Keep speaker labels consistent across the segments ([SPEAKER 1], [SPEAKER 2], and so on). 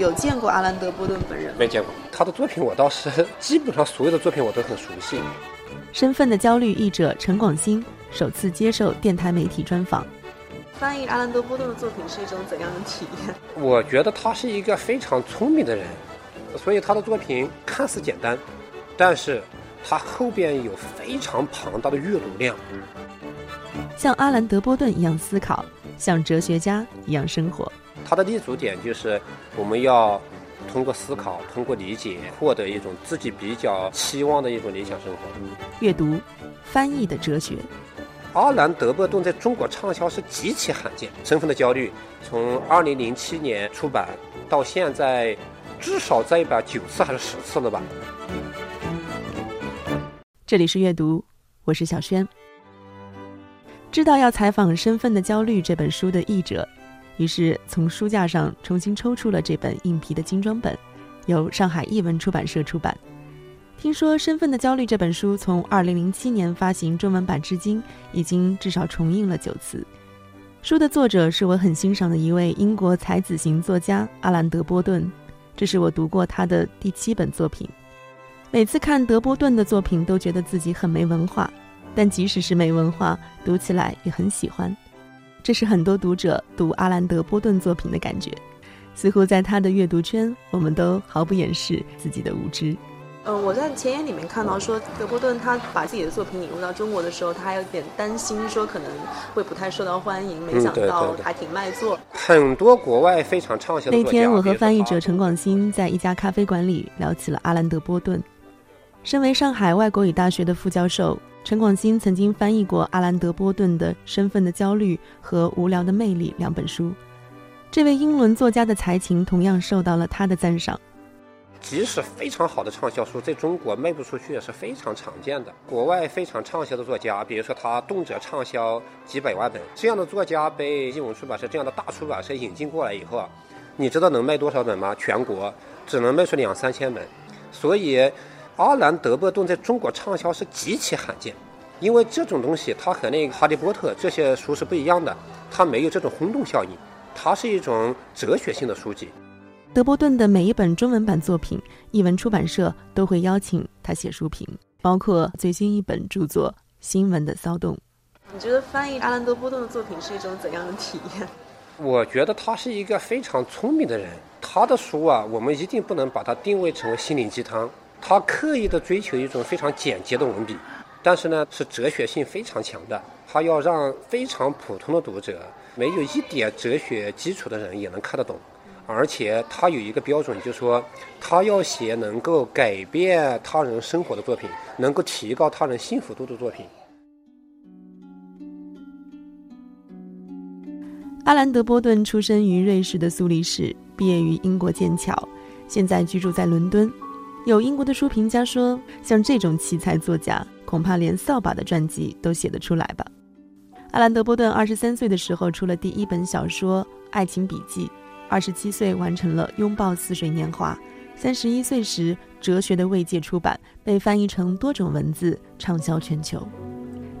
[SPEAKER 1] 有见过阿兰·德波顿本人吗？
[SPEAKER 2] 没见过他的作品，我倒是基本上所有的作品我都很熟悉。
[SPEAKER 3] 身份的焦虑译者陈广兴首次接受电台媒体专访。
[SPEAKER 1] 翻译阿兰·德波顿的作品是一种怎样的体验？
[SPEAKER 2] 我觉得他是一个非常聪明的人，所以他的作品看似简单，但是他后边有非常庞大的阅读量。
[SPEAKER 3] 像阿兰·德波顿一样思考，像哲学家一样生活。
[SPEAKER 2] 他的立足点就是我们要通过思考、通过理解，获得一种自己比较期望的一种理想生活。
[SPEAKER 3] 阅读，翻译的哲学。
[SPEAKER 2] 阿兰·德波顿在中国畅销是极其罕见，《身份的焦虑》从2007年出版到现在，至少再版九次还是十次了吧。
[SPEAKER 3] 这里是阅读，我是小轩。知道要采访《身份的焦虑》这本书的译者。于是从书架上重新抽出了这本硬皮的精装本，由上海译文出版社出版。听说《身份的焦虑》这本书从2007年发行中文版至今，已经至少重印了九次。书的作者是我很欣赏的一位英国才子型作家阿兰·德波顿，这是我读过他的第七本作品。每次看德波顿的作品，都觉得自己很没文化，但即使是没文化，读起来也很喜欢。这是很多读者读阿兰德波顿作品的感觉，似乎在他的阅读圈，我们都毫不掩饰自己的无知。
[SPEAKER 1] 嗯，我在前言里面看到说，德波顿他把自己的作品引入到中国的时候，他还有点担心，说可能会不太受到欢迎。没想到还挺卖座。
[SPEAKER 2] 很多国外非常畅销的
[SPEAKER 3] 那天，我和翻译者陈广新在一家咖啡馆里聊起了阿兰德波顿。身为上海外国语大学的副教授。陈广新曾经翻译过阿兰·德波顿的《身份的焦虑》和《无聊的魅力》两本书，这位英伦作家的才情同样受到了他的赞赏。
[SPEAKER 2] 即使非常好的畅销书，在中国卖不出去也是非常常见的。国外非常畅销的作家，比如说他动辄畅销几百万本，这样的作家被译文出版社这样的大出版社引进过来以后啊，你知道能卖多少本吗？全国只能卖出两三千本，所以。阿兰·德波顿在中国畅销是极其罕见，因为这种东西它和那个《哈利波特》这些书是不一样的，它没有这种轰动效应，它是一种哲学性的书籍。
[SPEAKER 3] 德波顿的每一本中文版作品，译文出版社都会邀请他写书评，包括最新一本著作《新闻的骚动》。
[SPEAKER 1] 你觉得翻译阿兰·德波顿的作品是一种怎样的体验？
[SPEAKER 2] 我觉得他是一个非常聪明的人，他的书啊，我们一定不能把它定位成为心灵鸡汤。他刻意的追求一种非常简洁的文笔，但是呢，是哲学性非常强的。他要让非常普通的读者，没有一点哲学基础的人也能看得懂。而且他有一个标准，就是说，他要写能够改变他人生活的作品，能够提高他人幸福度的作品。
[SPEAKER 3] 阿兰·德波顿出生于瑞士的苏黎世，毕业于英国剑桥，现在居住在伦敦。有英国的书评家说，像这种奇才作家，恐怕连扫把的传记都写得出来吧。阿兰·德波顿二十三岁的时候出了第一本小说《爱情笔记》，二十七岁完成了《拥抱似水年华》，三十一岁时《哲学的慰藉》出版，被翻译成多种文字，畅销全球。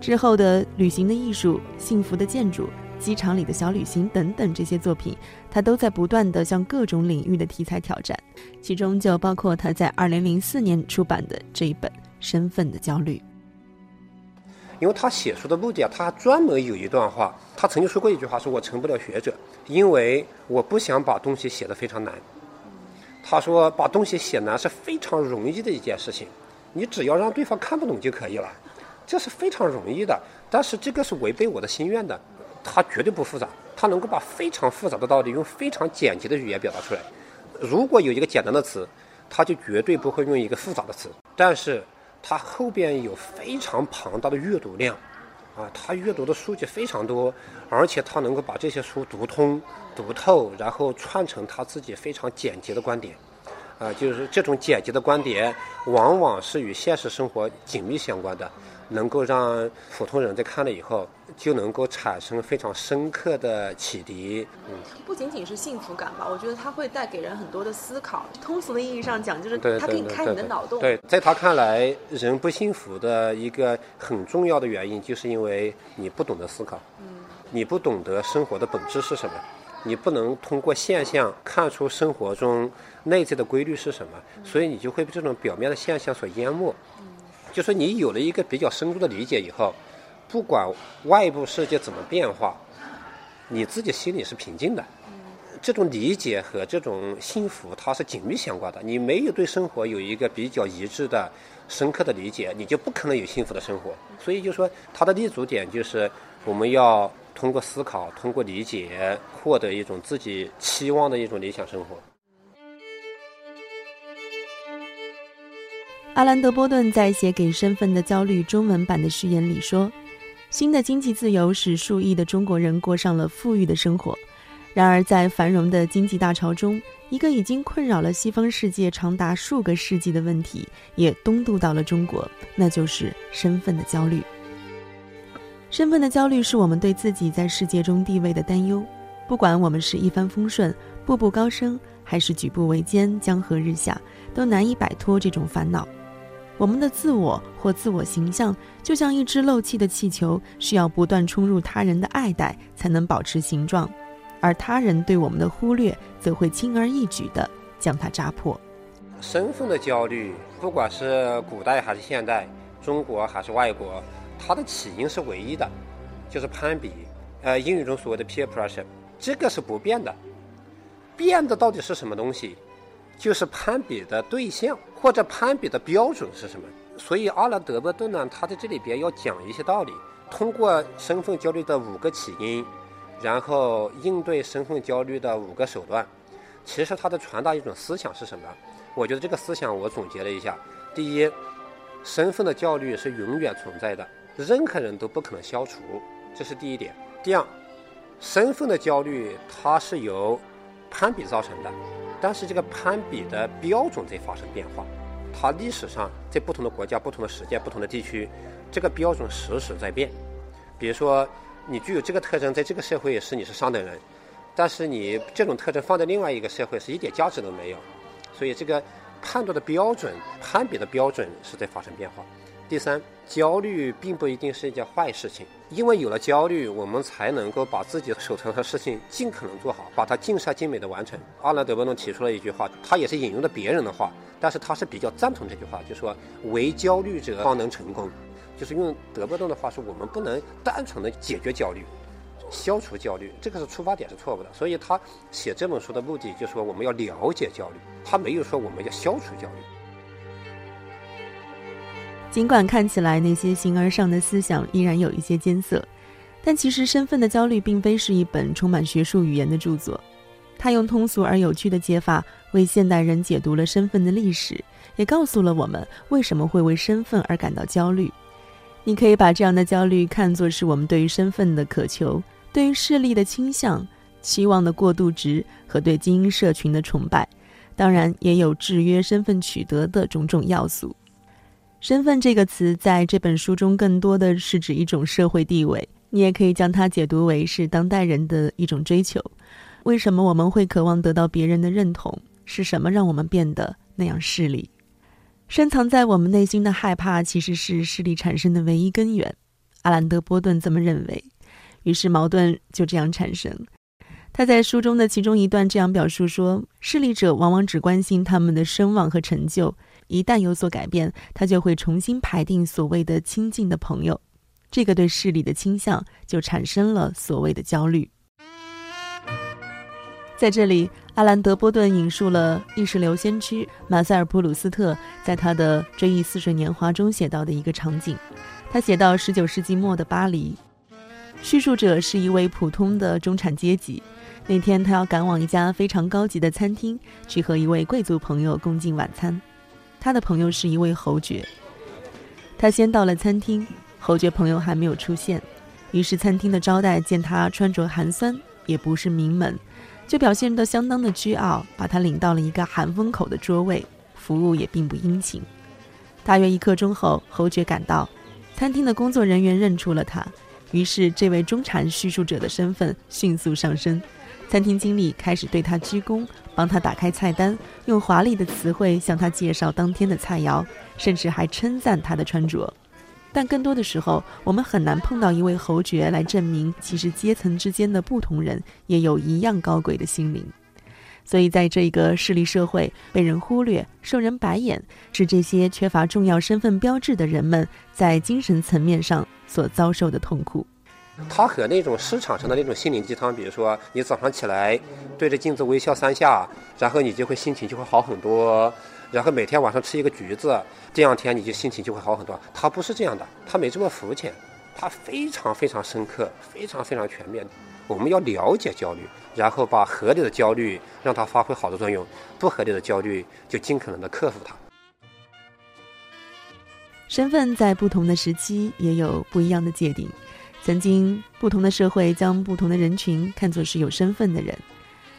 [SPEAKER 3] 之后的《旅行的艺术》《幸福的建筑》。机场里的小旅行等等这些作品，他都在不断的向各种领域的题材挑战，其中就包括他在二零零四年出版的这一本《身份的焦虑》。
[SPEAKER 2] 因为他写书的目的啊，他专门有一段话，他曾经说过一句话，说我成不了学者，因为我不想把东西写得非常难。他说把东西写难是非常容易的一件事情，你只要让对方看不懂就可以了，这是非常容易的。但是这个是违背我的心愿的。它绝对不复杂，它能够把非常复杂的道理用非常简洁的语言表达出来。如果有一个简单的词，它就绝对不会用一个复杂的词。但是它后边有非常庞大的阅读量，啊，他阅读的书籍非常多，而且他能够把这些书读通、读透，然后串成他自己非常简洁的观点。啊，就是这种简洁的观点，往往是与现实生活紧密相关的。能够让普通人在看了以后就能够产生非常深刻的启迪。
[SPEAKER 1] 嗯，不仅仅是幸福感吧，我觉得它会带给人很多的思考。通俗的意义上讲，就是它可以开你的脑洞。
[SPEAKER 2] 对，在他看来，人不幸福的一个很重要的原因，就是因为你不懂得思考。嗯，你不懂得生活的本质是什么，你不能通过现象看出生活中内在的规律是什么，所以你就会被这种表面的现象所淹没。就说你有了一个比较深入的理解以后，不管外部世界怎么变化，你自己心里是平静的。这种理解和这种幸福，它是紧密相关的。你没有对生活有一个比较一致的、深刻的理解，你就不可能有幸福的生活。所以就说它的立足点就是我们要通过思考、通过理解，获得一种自己期望的一种理想生活。
[SPEAKER 3] 阿兰德波顿在写给《身份的焦虑》中文版的序言里说：“新的经济自由使数亿的中国人过上了富裕的生活。然而，在繁荣的经济大潮中，一个已经困扰了西方世界长达数个世纪的问题也东渡到了中国，那就是身份的焦虑。身份的焦虑是我们对自己在世界中地位的担忧。不管我们是一帆风顺、步步高升，还是举步维艰、江河日下，都难以摆脱这种烦恼。”我们的自我或自我形象就像一只漏气的气球，需要不断冲入他人的爱戴才能保持形状，而他人对我们的忽略则会轻而易举地将它扎破。
[SPEAKER 2] 身份的焦虑，不管是古代还是现代，中国还是外国，它的起因是唯一的，就是攀比。呃，英语中所谓的 peer pressure，这个是不变的。变的到底是什么东西？就是攀比的对象或者攀比的标准是什么？所以阿兰·德伯顿呢，他在这里边要讲一些道理，通过身份焦虑的五个起因，然后应对身份焦虑的五个手段。其实他的传达一种思想是什么？我觉得这个思想我总结了一下：第一，身份的焦虑是永远存在的，任何人都不可能消除，这是第一点。第二，身份的焦虑它是由攀比造成的。但是这个攀比的标准在发生变化，它历史上在不同的国家、不同的时间、不同的地区，这个标准时时在变。比如说，你具有这个特征，在这个社会是你是上等人，但是你这种特征放在另外一个社会是一点价值都没有。所以这个判断的标准、攀比的标准是在发生变化。第三，焦虑并不一定是一件坏事情，因为有了焦虑，我们才能够把自己手头的事情尽可能做好，把它尽善尽美的完成。阿兰·德伯顿提出了一句话，他也是引用的别人的话，但是他是比较赞同这句话，就说“为焦虑者方能成功”，就是用德伯顿的话说，我们不能单纯的解决焦虑，消除焦虑，这个是出发点是错误的。所以他写这本书的目的就是说，我们要了解焦虑，他没有说我们要消除焦虑。
[SPEAKER 3] 尽管看起来那些形而上的思想依然有一些艰涩，但其实《身份的焦虑》并非是一本充满学术语言的著作。它用通俗而有趣的解法为现代人解读了身份的历史，也告诉了我们为什么会为身份而感到焦虑。你可以把这样的焦虑看作是我们对于身份的渴求、对于势力的倾向、期望的过度值和对精英社群的崇拜，当然也有制约身份取得的种种要素。身份这个词在这本书中更多的是指一种社会地位，你也可以将它解读为是当代人的一种追求。为什么我们会渴望得到别人的认同？是什么让我们变得那样势利？深藏在我们内心的害怕，其实是势力产生的唯一根源。阿兰德·波顿这么认为，于是矛盾就这样产生。他在书中的其中一段这样表述说：“势力者往往只关心他们的声望和成就。”一旦有所改变，他就会重新排定所谓的亲近的朋友，这个对势力的倾向就产生了所谓的焦虑。在这里，阿兰德波顿引述了意识流先驱马塞尔普鲁斯特在他的《追忆似水年华》中写到的一个场景。他写到十九世纪末的巴黎，叙述者是一位普通的中产阶级。那天，他要赶往一家非常高级的餐厅，去和一位贵族朋友共进晚餐。他的朋友是一位侯爵，他先到了餐厅，侯爵朋友还没有出现，于是餐厅的招待见他穿着寒酸，也不是名门，就表现得相当的倨傲，把他领到了一个寒风口的桌位，服务也并不殷勤。大约一刻钟后，侯爵赶到，餐厅的工作人员认出了他，于是这位中产叙述者的身份迅速上升。餐厅经理开始对他鞠躬，帮他打开菜单，用华丽的词汇向他介绍当天的菜肴，甚至还称赞他的穿着。但更多的时候，我们很难碰到一位侯爵来证明，其实阶层之间的不同人也有一样高贵的心灵。所以，在这个势力社会，被人忽略、受人白眼，是这些缺乏重要身份标志的人们在精神层面上所遭受的痛苦。
[SPEAKER 2] 它和那种市场上的那种心灵鸡汤，比如说你早上起来对着镜子微笑三下，然后你就会心情就会好很多，然后每天晚上吃一个橘子，这两天你就心情就会好很多。它不是这样的，它没这么肤浅，它非常非常深刻，非常非常全面。我们要了解焦虑，然后把合理的焦虑让它发挥好的作用，不合理的焦虑就尽可能的克服它。
[SPEAKER 3] 身份在不同的时期也有不一样的界定。曾经，不同的社会将不同的人群看作是有身份的人，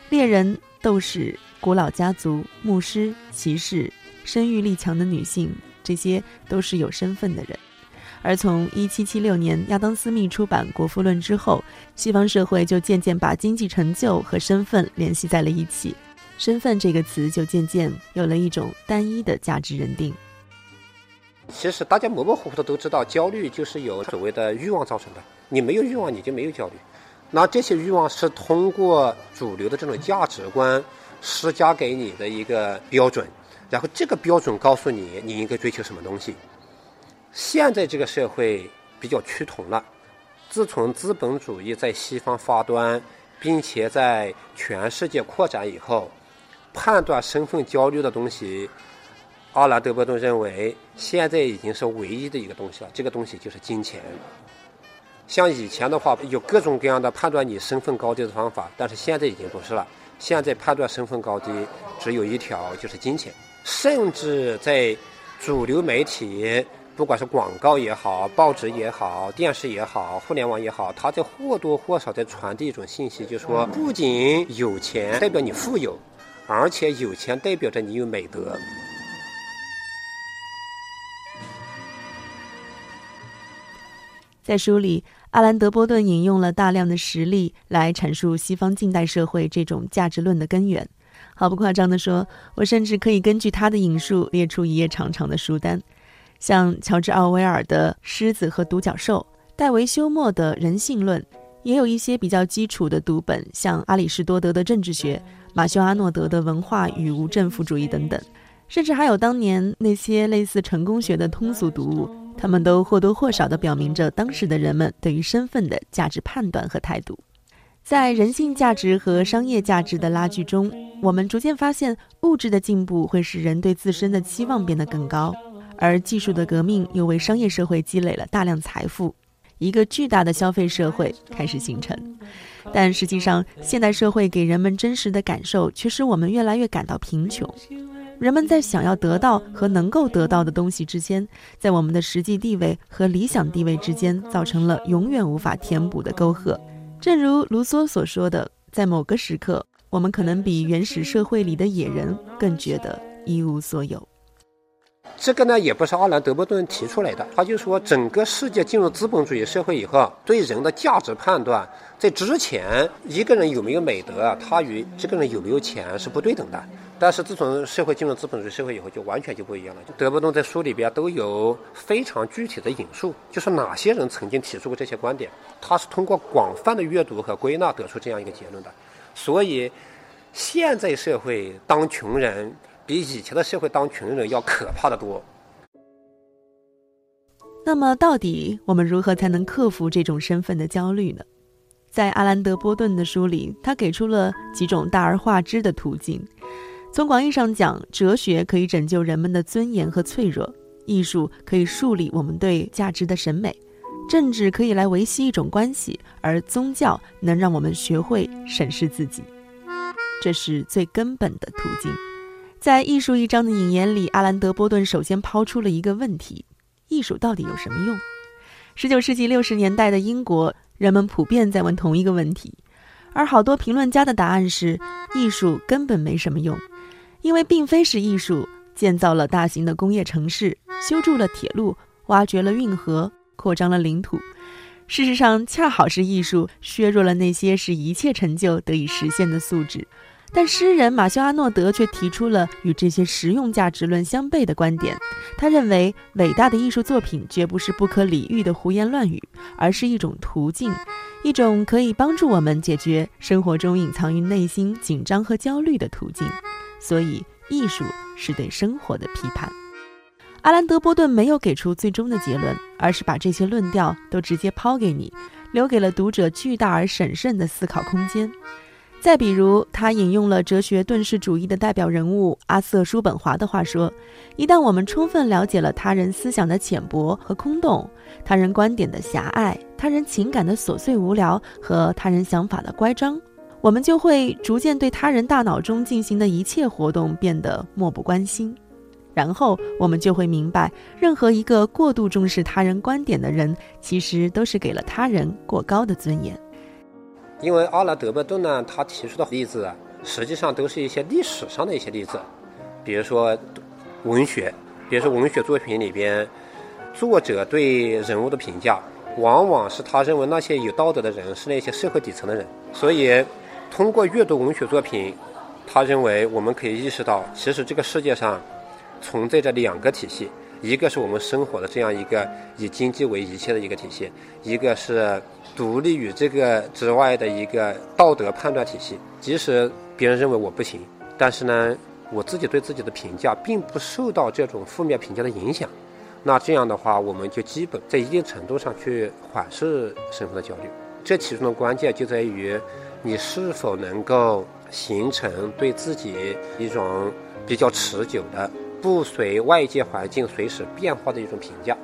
[SPEAKER 3] 猎人、斗士、古老家族、牧师、骑士、生育力强的女性，这些都是有身份的人。而从1776年亚当·斯密出版《国富论》之后，西方社会就渐渐把经济成就和身份联系在了一起，身份这个词就渐渐有了一种单一的价值认定。
[SPEAKER 2] 其实大家模模糊糊的都知道，焦虑就是由所谓的欲望造成的。你没有欲望，你就没有焦虑。那这些欲望是通过主流的这种价值观施加给你的一个标准，然后这个标准告诉你你应该追求什么东西。现在这个社会比较趋同了。自从资本主义在西方发端，并且在全世界扩展以后，判断身份焦虑的东西。阿兰·德波顿认为，现在已经是唯一的一个东西了。这个东西就是金钱。像以前的话，有各种各样的判断你身份高低的方法，但是现在已经不是了。现在判断身份高低只有一条，就是金钱。甚至在主流媒体，不管是广告也好、报纸也好、电视也好、互联网也好，它在或多或少在传递一种信息，就是说，不仅有钱代表你富有，而且有钱代表着你有美德。
[SPEAKER 3] 在书里，阿兰·德波顿引用了大量的实例来阐述西方近代社会这种价值论的根源。毫不夸张地说，我甚至可以根据他的引述列出一页长长的书单，像乔治·奥威尔的《狮子和独角兽》，戴维·休谟的《人性论》，也有一些比较基础的读本，像阿里士多德的《政治学》、马修·阿诺德的《文化与无政府主义》等等，甚至还有当年那些类似成功学的通俗读物。他们都或多或少地表明着当时的人们对于身份的价值判断和态度。在人性价值和商业价值的拉锯中，我们逐渐发现，物质的进步会使人对自身的期望变得更高，而技术的革命又为商业社会积累了大量财富，一个巨大的消费社会开始形成。但实际上，现代社会给人们真实的感受却使我们越来越感到贫穷。人们在想要得到和能够得到的东西之间，在我们的实际地位和理想地位之间，造成了永远无法填补的沟壑。正如卢梭所说的，在某个时刻，我们可能比原始社会里的野人更觉得一无所有。
[SPEAKER 2] 这个呢，也不是阿兰·德波顿提出来的，他就说，整个世界进入资本主义社会以后，对人的价值判断，在之前，一个人有没有美德，他与这个人有没有钱是不对等的。但是自从社会进入资本主义社会以后，就完全就不一样了。就德伯顿在书里边都有非常具体的引述，就是哪些人曾经提出过这些观点，他是通过广泛的阅读和归纳得出这样一个结论的。所以，现在社会当穷人比以前的社会当穷人要可怕的多。
[SPEAKER 3] 那么，到底我们如何才能克服这种身份的焦虑呢？在阿兰德波顿的书里，他给出了几种大而化之的途径。从广义上讲，哲学可以拯救人们的尊严和脆弱，艺术可以树立我们对价值的审美，政治可以来维系一种关系，而宗教能让我们学会审视自己。这是最根本的途径。在艺术一章的引言里，阿兰德波顿首先抛出了一个问题：艺术到底有什么用？十九世纪六十年代的英国，人们普遍在问同一个问题。而好多评论家的答案是：艺术根本没什么用，因为并非是艺术建造了大型的工业城市，修筑了铁路，挖掘了运河，扩张了领土。事实上，恰好是艺术削弱了那些使一切成就得以实现的素质。但诗人马修·阿诺德却提出了与这些实用价值论相悖的观点。他认为，伟大的艺术作品绝不是不可理喻的胡言乱语，而是一种途径，一种可以帮助我们解决生活中隐藏于内心紧张和焦虑的途径。所以，艺术是对生活的批判。阿兰·德波顿没有给出最终的结论，而是把这些论调都直接抛给你，留给了读者巨大而审慎的思考空间。再比如，他引用了哲学遁世主义的代表人物阿瑟·叔本华的话说：“一旦我们充分了解了他人思想的浅薄和空洞，他人观点的狭隘，他人情感的琐碎无聊和他人想法的乖张，我们就会逐渐对他人大脑中进行的一切活动变得漠不关心。然后，我们就会明白，任何一个过度重视他人观点的人，其实都是给了他人过高的尊严。”
[SPEAKER 2] 因为阿兰·德伯顿呢，他提出的例子啊，实际上都是一些历史上的一些例子，比如说文学，比如说文学作品里边，作者对人物的评价，往往是他认为那些有道德的人是那些社会底层的人。所以，通过阅读文学作品，他认为我们可以意识到，其实这个世界上存在着两个体系。一个是我们生活的这样一个以经济为一切的一个体系，一个是独立于这个之外的一个道德判断体系。即使别人认为我不行，但是呢，我自己对自己的评价并不受到这种负面评价的影响。那这样的话，我们就基本在一定程度上去缓释身份的焦虑。这其中的关键就在于你是否能够形成对自己一种比较持久的。不随外界环境随时变化的一种评价。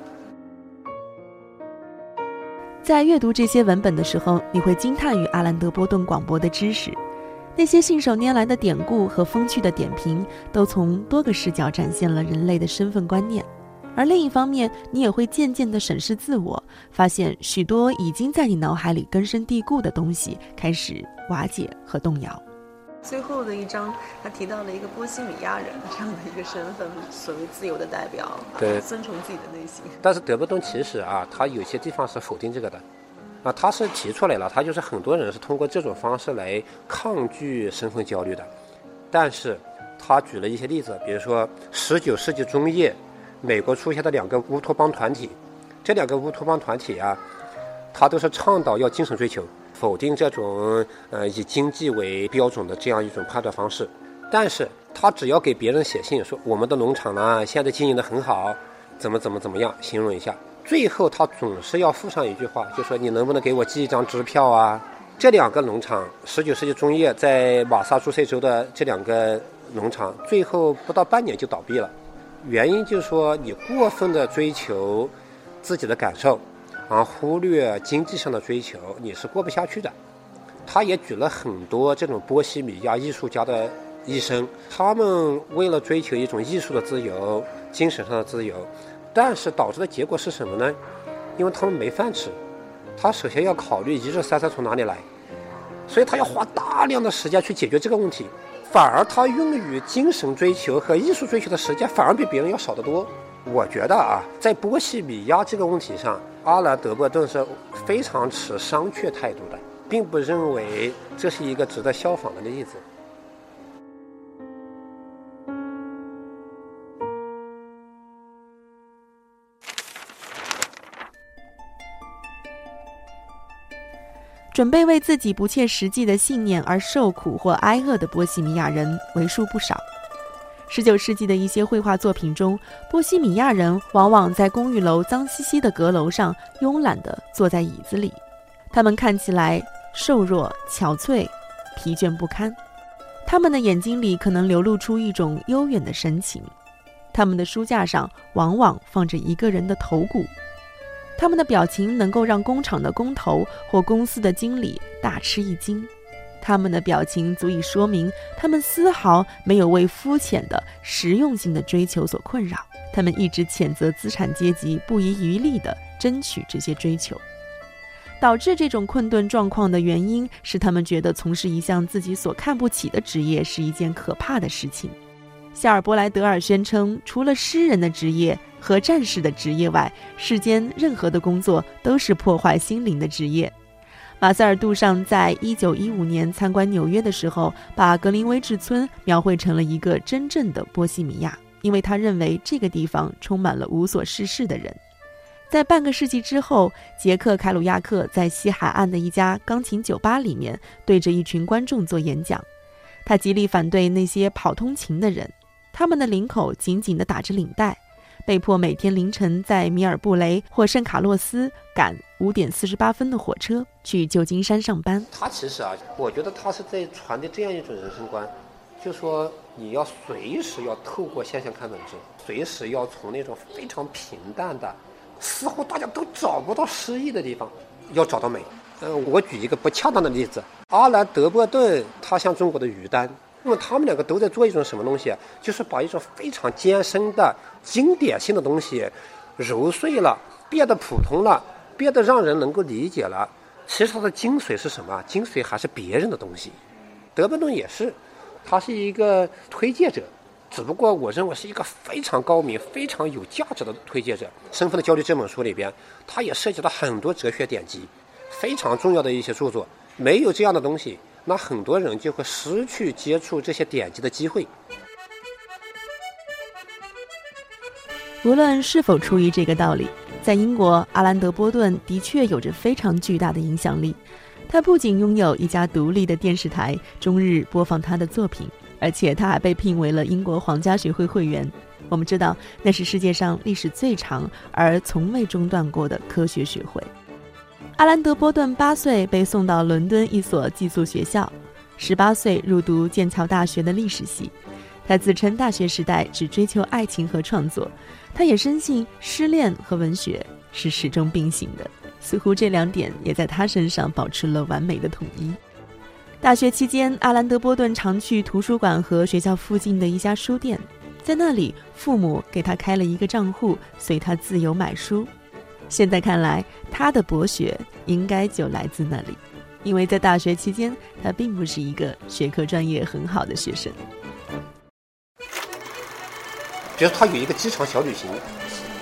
[SPEAKER 3] 在阅读这些文本的时候，你会惊叹于阿兰·德波顿广博的知识，那些信手拈来的典故和风趣的点评，都从多个视角展现了人类的身份观念。而另一方面，你也会渐渐地审视自我，发现许多已经在你脑海里根深蒂固的东西开始瓦解和动摇。
[SPEAKER 1] 最后的一章，他提到了一个波西米亚人这样的一个身份，所谓自由的代表，
[SPEAKER 2] 对，
[SPEAKER 1] 遵从自己的内心。
[SPEAKER 2] 但是德布顿其实啊，他有些地方是否定这个的，啊，他是提出来了，他就是很多人是通过这种方式来抗拒身份焦虑的。但是他举了一些例子，比如说十九世纪中叶，美国出现的两个乌托邦团体，这两个乌托邦团体啊，他都是倡导要精神追求。否定这种呃以经济为标准的这样一种判断方式，但是他只要给别人写信说我们的农场呢现在经营的很好，怎么怎么怎么样，形容一下，最后他总是要附上一句话，就说你能不能给我寄一张支票啊？这两个农场，十九世纪中叶在马萨诸塞州的这两个农场，最后不到半年就倒闭了，原因就是说你过分的追求自己的感受。而忽略经济上的追求，你是过不下去的。他也举了很多这种波西米亚艺术家的一生，他们为了追求一种艺术的自由、精神上的自由，但是导致的结果是什么呢？因为他们没饭吃，他首先要考虑一日三餐从哪里来，所以他要花大量的时间去解决这个问题，反而他用于精神追求和艺术追求的时间反而比别人要少得多。我觉得啊，在波西米亚这个问题上，阿兰·德伯顿是非常持商榷态度的，并不认为这是一个值得效仿的例子。
[SPEAKER 3] 准备为自己不切实际的信念而受苦或挨饿的波西米亚人为数不少。十九世纪的一些绘画作品中，波西米亚人往往在公寓楼脏兮兮的阁楼上慵懒地坐在椅子里，他们看起来瘦弱、憔悴、疲倦不堪。他们的眼睛里可能流露出一种悠远的神情。他们的书架上往往放着一个人的头骨。他们的表情能够让工厂的工头或公司的经理大吃一惊。他们的表情足以说明，他们丝毫没有为肤浅的实用性的追求所困扰。他们一直谴责资产阶级不遗余力地争取这些追求。导致这种困顿状况的原因是，他们觉得从事一项自己所看不起的职业是一件可怕的事情。夏尔·伯莱德尔宣称，除了诗人的职业和战士的职业外，世间任何的工作都是破坏心灵的职业。马塞尔·杜尚在一九一五年参观纽约的时候，把格林威治村描绘成了一个真正的波西米亚，因为他认为这个地方充满了无所事事的人。在半个世纪之后，杰克·凯鲁亚克在西海岸的一家钢琴酒吧里面对着一群观众做演讲。他极力反对那些跑通勤的人，他们的领口紧紧地打着领带，被迫每天凌晨在米尔布雷或圣卡洛斯赶五点四十八分的火车去旧金山上班。
[SPEAKER 2] 他其实啊，我觉得他是在传递这样一种人生观，就说你要随时要透过现象看本质，随时要从那种非常平淡的。似乎大家都找不到诗意的地方，要找到美。嗯，我举一个不恰当的例子，阿兰·德波顿，他像中国的于丹，因为他们两个都在做一种什么东西？就是把一种非常艰深的经典性的东西揉碎了，变得普通了，变得让人能够理解了。其实它的精髓是什么？精髓还是别人的东西。德波顿也是，他是一个推介者。只不过我认为是一个非常高明、非常有价值的推介者。《身份的焦虑》这本书里边，他也涉及到很多哲学典籍，非常重要的一些著作。没有这样的东西，那很多人就会失去接触这些典籍的机会。
[SPEAKER 3] 无论是否出于这个道理，在英国，阿兰德波顿的确有着非常巨大的影响力。他不仅拥有一家独立的电视台，终日播放他的作品。而且他还被聘为了英国皇家学会会员。我们知道，那是世界上历史最长而从未中断过的科学学会。阿兰德·波顿八岁被送到伦敦一所寄宿学校，十八岁入读剑桥大学的历史系。他自称大学时代只追求爱情和创作，他也深信失恋和文学是始终并行的。似乎这两点也在他身上保持了完美的统一。大学期间，阿兰德·波顿常去图书馆和学校附近的一家书店，在那里，父母给他开了一个账户，随他自由买书。现在看来，他的博学应该就来自那里，因为在大学期间，他并不是一个学科专业很好的学生。
[SPEAKER 2] 比如他有一个机场小旅行，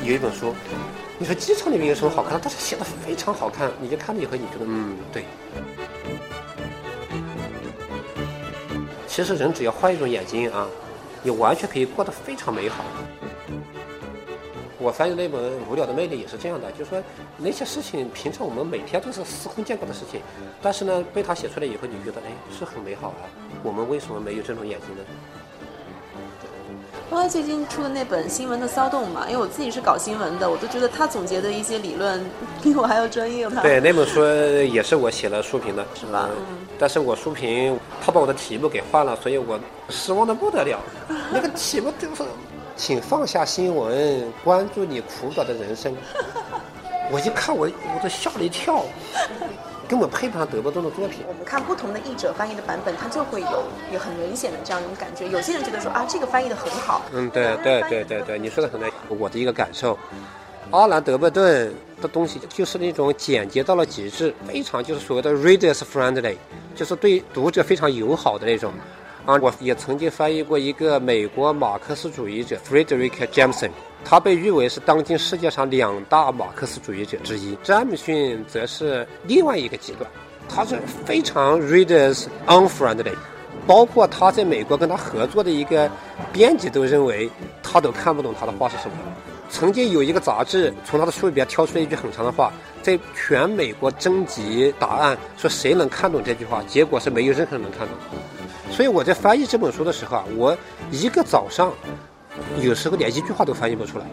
[SPEAKER 2] 有一本书，你说机场里面有什么好看的？但是写的非常好看，你就看了以后，你觉得嗯，对。其实人只要换一种眼睛啊，你完全可以过得非常美好。我翻译那本《无聊的魅力》也是这样的，就是说那些事情平常我们每天都是司空见惯的事情，但是呢，被他写出来以后，你觉得哎是很美好啊。我们为什么没有这种眼睛呢？
[SPEAKER 1] 包括最近出的那本《新闻的骚动》嘛，因为我自己是搞新闻的，我都觉得他总结的一些理论比我还要专业。
[SPEAKER 2] 对，那本书也是我写了书评的，
[SPEAKER 1] 是吧？
[SPEAKER 2] 嗯。但是我书评他把我的题目给换了，所以我失望的不得了。那个题目就是“请放下新闻，关注你苦短的人生”。我一看，我我都吓了一跳。根本配不上德伯顿的作品。
[SPEAKER 1] 我们看不同的译者翻译的版本，它就会有有很明显的这样一种感觉。有些人觉得说啊，这个翻译的很好。
[SPEAKER 2] 嗯，对对对对对，你说的很对。我的一个感受，阿兰德伯顿的东西就是那种简洁到了极致，非常就是所谓的 readers friendly，就是对读者非常友好的那种。啊，我也曾经翻译过一个美国马克思主义者 Frederick Jameson。他被誉为是当今世界上两大马克思主义者之一。詹姆逊则是另外一个极端，他是非常 readers unfriendly，包括他在美国跟他合作的一个编辑都认为他都看不懂他的话是什么。曾经有一个杂志从他的书里边挑出了一句很长的话，在全美国征集答案，说谁能看懂这句话，结果是没有任何人能看懂。所以我在翻译这本书的时候啊，我一个早上。有时候连一句话都翻译不出来。